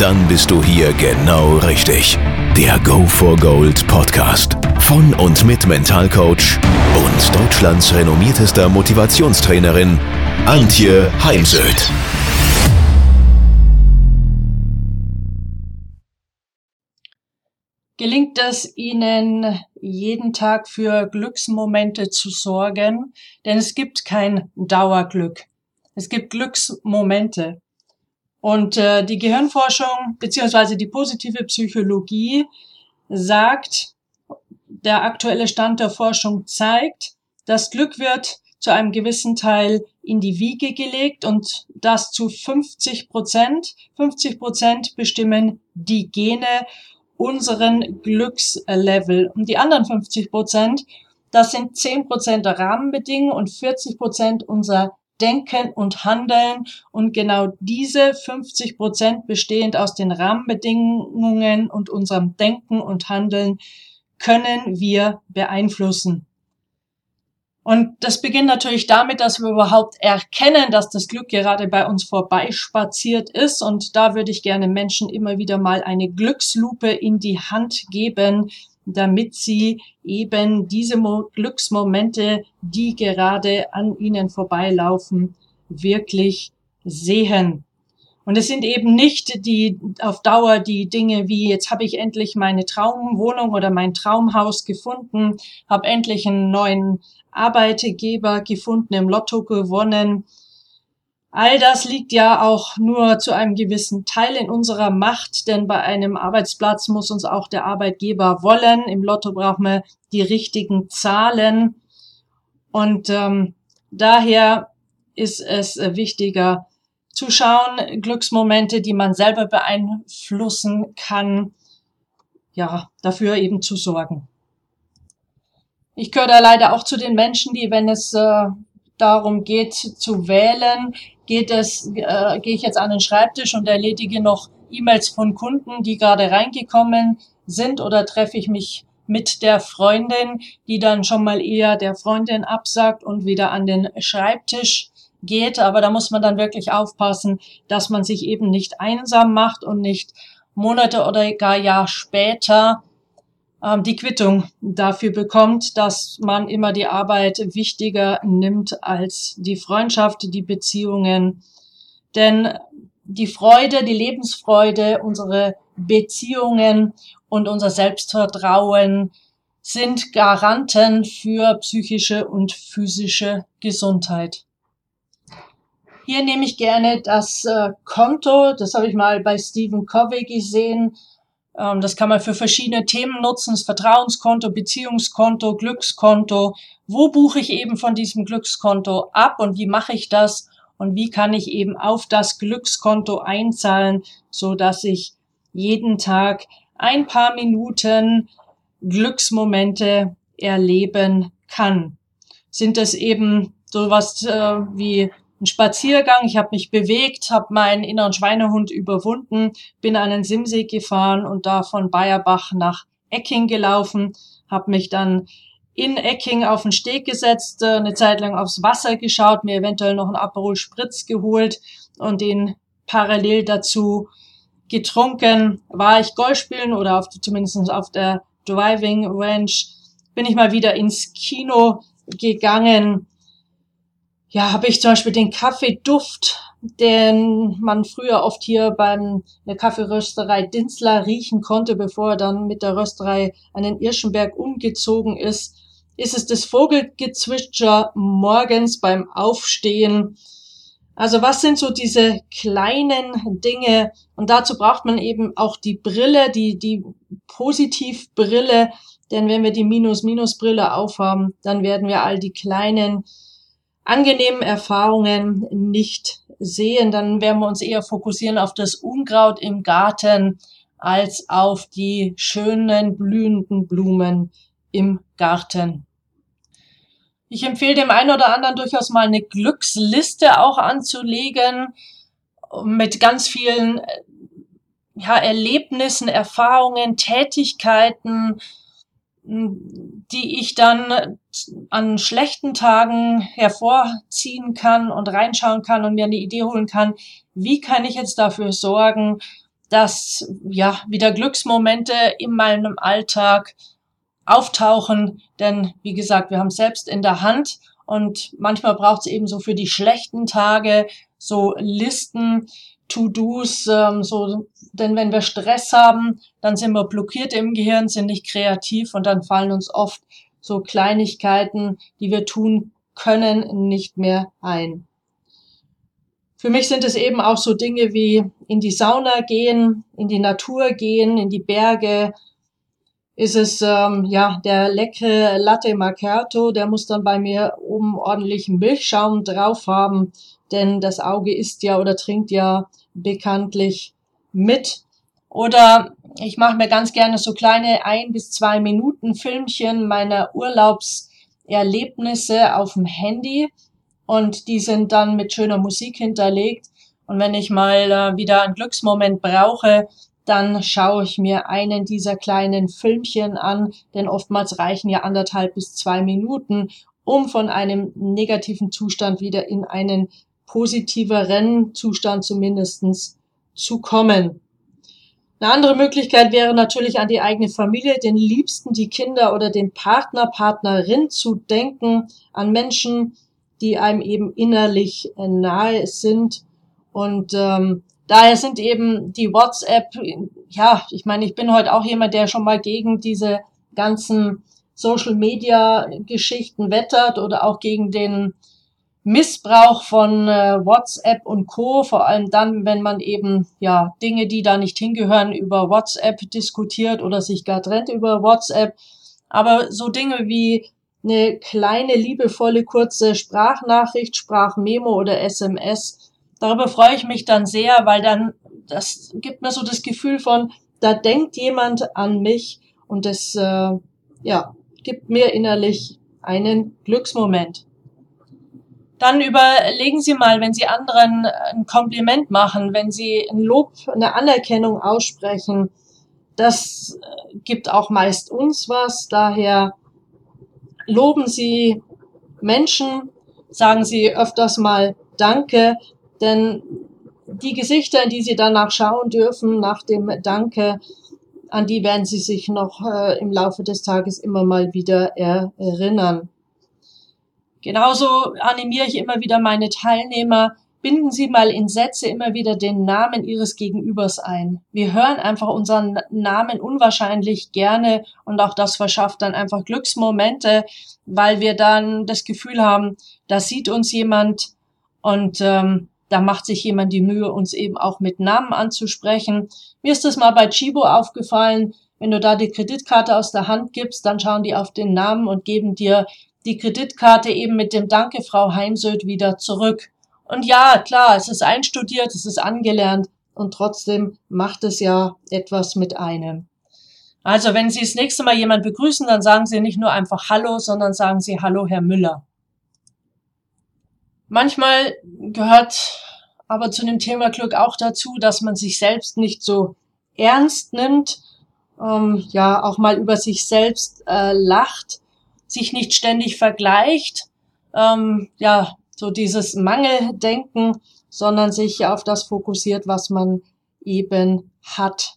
Dann bist du hier genau richtig. Der Go for Gold Podcast von und mit Mentalcoach und Deutschlands renommiertester Motivationstrainerin Antje Heimsöth. Gelingt es Ihnen, jeden Tag für Glücksmomente zu sorgen? Denn es gibt kein Dauerglück. Es gibt Glücksmomente. Und äh, die Gehirnforschung beziehungsweise die positive Psychologie sagt, der aktuelle Stand der Forschung zeigt, das Glück wird zu einem gewissen Teil in die Wiege gelegt und das zu 50 Prozent. 50 Prozent bestimmen die Gene unseren Glückslevel. Und die anderen 50 Prozent, das sind 10 Prozent der Rahmenbedingungen und 40 Prozent unser Denken und Handeln. Und genau diese 50 Prozent bestehend aus den Rahmenbedingungen und unserem Denken und Handeln können wir beeinflussen. Und das beginnt natürlich damit, dass wir überhaupt erkennen, dass das Glück gerade bei uns vorbeispaziert ist. Und da würde ich gerne Menschen immer wieder mal eine Glückslupe in die Hand geben, damit sie eben diese Mo Glücksmomente, die gerade an ihnen vorbeilaufen, wirklich sehen. Und es sind eben nicht die auf Dauer die Dinge wie jetzt habe ich endlich meine Traumwohnung oder mein Traumhaus gefunden, habe endlich einen neuen Arbeitgeber gefunden, im Lotto gewonnen, All das liegt ja auch nur zu einem gewissen Teil in unserer Macht, denn bei einem Arbeitsplatz muss uns auch der Arbeitgeber wollen. Im Lotto brauchen wir die richtigen Zahlen. Und ähm, daher ist es wichtiger zu schauen, Glücksmomente, die man selber beeinflussen kann, ja, dafür eben zu sorgen. Ich gehöre da leider auch zu den Menschen, die, wenn es äh, darum geht zu wählen, geht es, äh, gehe ich jetzt an den Schreibtisch und erledige noch E-Mails von Kunden, die gerade reingekommen sind oder treffe ich mich mit der Freundin, die dann schon mal eher der Freundin absagt und wieder an den Schreibtisch geht. Aber da muss man dann wirklich aufpassen, dass man sich eben nicht einsam macht und nicht Monate oder gar Jahr später die Quittung dafür bekommt, dass man immer die Arbeit wichtiger nimmt als die Freundschaft, die Beziehungen. Denn die Freude, die Lebensfreude, unsere Beziehungen und unser Selbstvertrauen sind Garanten für psychische und physische Gesundheit. Hier nehme ich gerne das äh, Konto, das habe ich mal bei Stephen Covey gesehen, ähm, das kann man für verschiedene Themen nutzen, das Vertrauenskonto, Beziehungskonto, Glückskonto. Wo buche ich eben von diesem Glückskonto ab und wie mache ich das? Und wie kann ich eben auf das Glückskonto einzahlen, so dass ich jeden Tag ein paar Minuten Glücksmomente erleben kann? Sind es eben sowas äh, wie ein Spaziergang, ich habe mich bewegt, habe meinen inneren Schweinehund überwunden, bin an den Simsee gefahren und da von Bayerbach nach Ecking gelaufen, habe mich dann in Ecking auf den Steg gesetzt, äh, eine Zeit lang aufs Wasser geschaut, mir eventuell noch einen Aperol Spritz geholt und den parallel dazu getrunken. War ich Golf spielen oder auf, zumindest auf der Driving Ranch, bin ich mal wieder ins Kino gegangen, ja, habe ich zum Beispiel den Kaffeeduft, den man früher oft hier beim der Kaffeerösterei Dinsler riechen konnte, bevor er dann mit der Rösterei an den Irschenberg umgezogen ist. Ist es das Vogelgezwitscher morgens beim Aufstehen? Also was sind so diese kleinen Dinge? Und dazu braucht man eben auch die Brille, die, die Positivbrille. Denn wenn wir die Minus-Minus-Brille aufhaben, dann werden wir all die kleinen angenehmen Erfahrungen nicht sehen, dann werden wir uns eher fokussieren auf das Unkraut im Garten als auf die schönen blühenden Blumen im Garten. Ich empfehle dem einen oder anderen durchaus mal eine Glücksliste auch anzulegen mit ganz vielen ja, Erlebnissen, Erfahrungen, Tätigkeiten, die ich dann an schlechten Tagen hervorziehen kann und reinschauen kann und mir eine Idee holen kann, wie kann ich jetzt dafür sorgen, dass ja wieder Glücksmomente in meinem Alltag auftauchen. Denn wie gesagt, wir haben es selbst in der Hand und manchmal braucht es eben so für die schlechten Tage so Listen, To-Dos, ähm, so, denn wenn wir Stress haben, dann sind wir blockiert im Gehirn, sind nicht kreativ und dann fallen uns oft so Kleinigkeiten, die wir tun können, nicht mehr ein. Für mich sind es eben auch so Dinge wie in die Sauna gehen, in die Natur gehen, in die Berge. Ist es ähm, ja der leckere Latte Macchiato, der muss dann bei mir oben ordentlichen Milchschaum drauf haben, denn das Auge isst ja oder trinkt ja bekanntlich mit. Oder ich mache mir ganz gerne so kleine ein bis zwei Minuten Filmchen meiner Urlaubserlebnisse auf dem Handy und die sind dann mit schöner Musik hinterlegt. Und wenn ich mal äh, wieder einen Glücksmoment brauche, dann schaue ich mir einen dieser kleinen Filmchen an, denn oftmals reichen ja anderthalb bis zwei Minuten, um von einem negativen Zustand wieder in einen positiveren Zustand zumindestens zu kommen. Eine andere Möglichkeit wäre natürlich an die eigene Familie, den Liebsten, die Kinder oder den Partner, Partnerin zu denken, an Menschen, die einem eben innerlich nahe sind. Und ähm, daher sind eben die WhatsApp, ja, ich meine, ich bin heute auch jemand, der schon mal gegen diese ganzen Social-Media-Geschichten wettert oder auch gegen den Missbrauch von äh, WhatsApp und Co. Vor allem dann, wenn man eben ja Dinge, die da nicht hingehören, über WhatsApp diskutiert oder sich gar trennt über WhatsApp. Aber so Dinge wie eine kleine, liebevolle, kurze Sprachnachricht, Sprachmemo oder SMS, darüber freue ich mich dann sehr, weil dann das gibt mir so das Gefühl von, da denkt jemand an mich und das äh, ja gibt mir innerlich einen Glücksmoment. Dann überlegen Sie mal, wenn Sie anderen ein Kompliment machen, wenn Sie ein Lob, eine Anerkennung aussprechen, das äh, gibt auch meist uns was. Daher loben Sie Menschen, sagen Sie öfters mal Danke, denn die Gesichter, in die Sie danach schauen dürfen, nach dem Danke, an die werden Sie sich noch äh, im Laufe des Tages immer mal wieder erinnern. Genauso animiere ich immer wieder meine Teilnehmer, binden Sie mal in Sätze immer wieder den Namen Ihres Gegenübers ein. Wir hören einfach unseren Namen unwahrscheinlich gerne und auch das verschafft dann einfach Glücksmomente, weil wir dann das Gefühl haben, da sieht uns jemand und ähm, da macht sich jemand die Mühe, uns eben auch mit Namen anzusprechen. Mir ist das mal bei Chibo aufgefallen, wenn du da die Kreditkarte aus der Hand gibst, dann schauen die auf den Namen und geben dir die Kreditkarte eben mit dem Danke, Frau Heimsöth, wieder zurück. Und ja, klar, es ist einstudiert, es ist angelernt und trotzdem macht es ja etwas mit einem. Also wenn Sie das nächste Mal jemand begrüßen, dann sagen Sie nicht nur einfach Hallo, sondern sagen Sie Hallo, Herr Müller. Manchmal gehört aber zu dem Thema Glück auch dazu, dass man sich selbst nicht so ernst nimmt, ähm, ja auch mal über sich selbst äh, lacht sich nicht ständig vergleicht, ähm, ja, so dieses Mangeldenken, sondern sich auf das fokussiert, was man eben hat.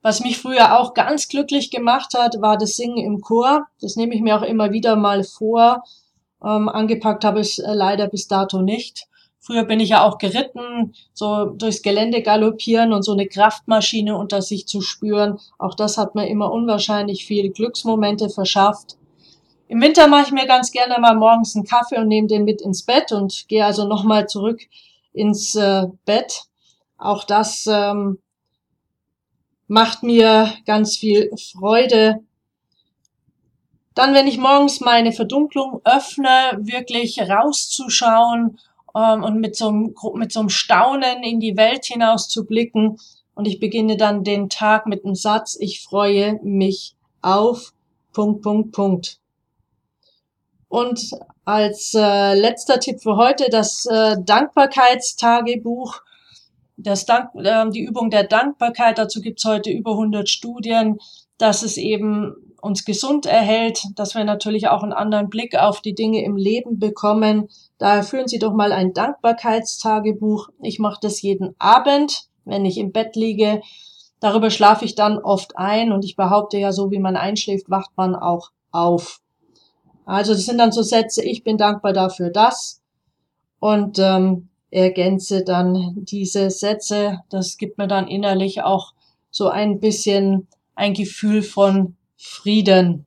Was mich früher auch ganz glücklich gemacht hat, war das Singen im Chor. Das nehme ich mir auch immer wieder mal vor. Ähm, angepackt habe ich äh, leider bis dato nicht. Früher bin ich ja auch geritten, so durchs Gelände galoppieren und so eine Kraftmaschine unter sich zu spüren. Auch das hat mir immer unwahrscheinlich viele Glücksmomente verschafft. Im Winter mache ich mir ganz gerne mal morgens einen Kaffee und nehme den mit ins Bett und gehe also nochmal zurück ins äh, Bett. Auch das ähm, macht mir ganz viel Freude. Dann, wenn ich morgens meine Verdunklung öffne, wirklich rauszuschauen ähm, und mit so, einem, mit so einem Staunen in die Welt hinaus zu blicken. Und ich beginne dann den Tag mit einem Satz, ich freue mich auf Punkt, Punkt, Punkt. Und als äh, letzter Tipp für heute das äh, Dankbarkeitstagebuch. Das Dank, äh, die Übung der Dankbarkeit, dazu gibt's heute über 100 Studien, dass es eben uns gesund erhält, dass wir natürlich auch einen anderen Blick auf die Dinge im Leben bekommen. Daher führen Sie doch mal ein Dankbarkeitstagebuch. Ich mache das jeden Abend, wenn ich im Bett liege. Darüber schlafe ich dann oft ein und ich behaupte ja, so wie man einschläft, wacht man auch auf. Also das sind dann so Sätze, ich bin dankbar dafür, das. Und ähm, ergänze dann diese Sätze. Das gibt mir dann innerlich auch so ein bisschen ein Gefühl von Frieden.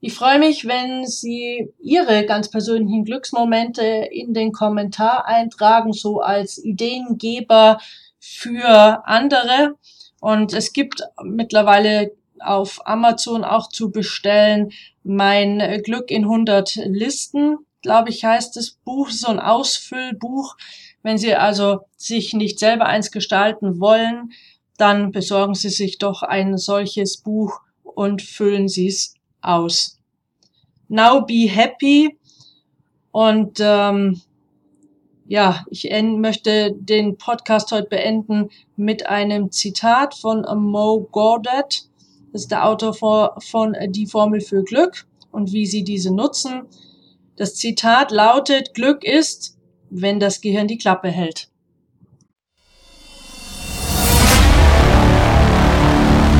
Ich freue mich, wenn Sie Ihre ganz persönlichen Glücksmomente in den Kommentar eintragen, so als Ideengeber für andere. Und es gibt mittlerweile auf Amazon auch zu bestellen mein Glück in 100 Listen, glaube ich, heißt das Buch, so ein Ausfüllbuch. Wenn Sie also sich nicht selber eins gestalten wollen, dann besorgen Sie sich doch ein solches Buch und füllen Sie es aus. Now be happy und ähm, ja, ich möchte den Podcast heute beenden mit einem Zitat von Mo Gordat. Das ist der Autor von Die Formel für Glück und wie Sie diese nutzen. Das Zitat lautet, Glück ist, wenn das Gehirn die Klappe hält.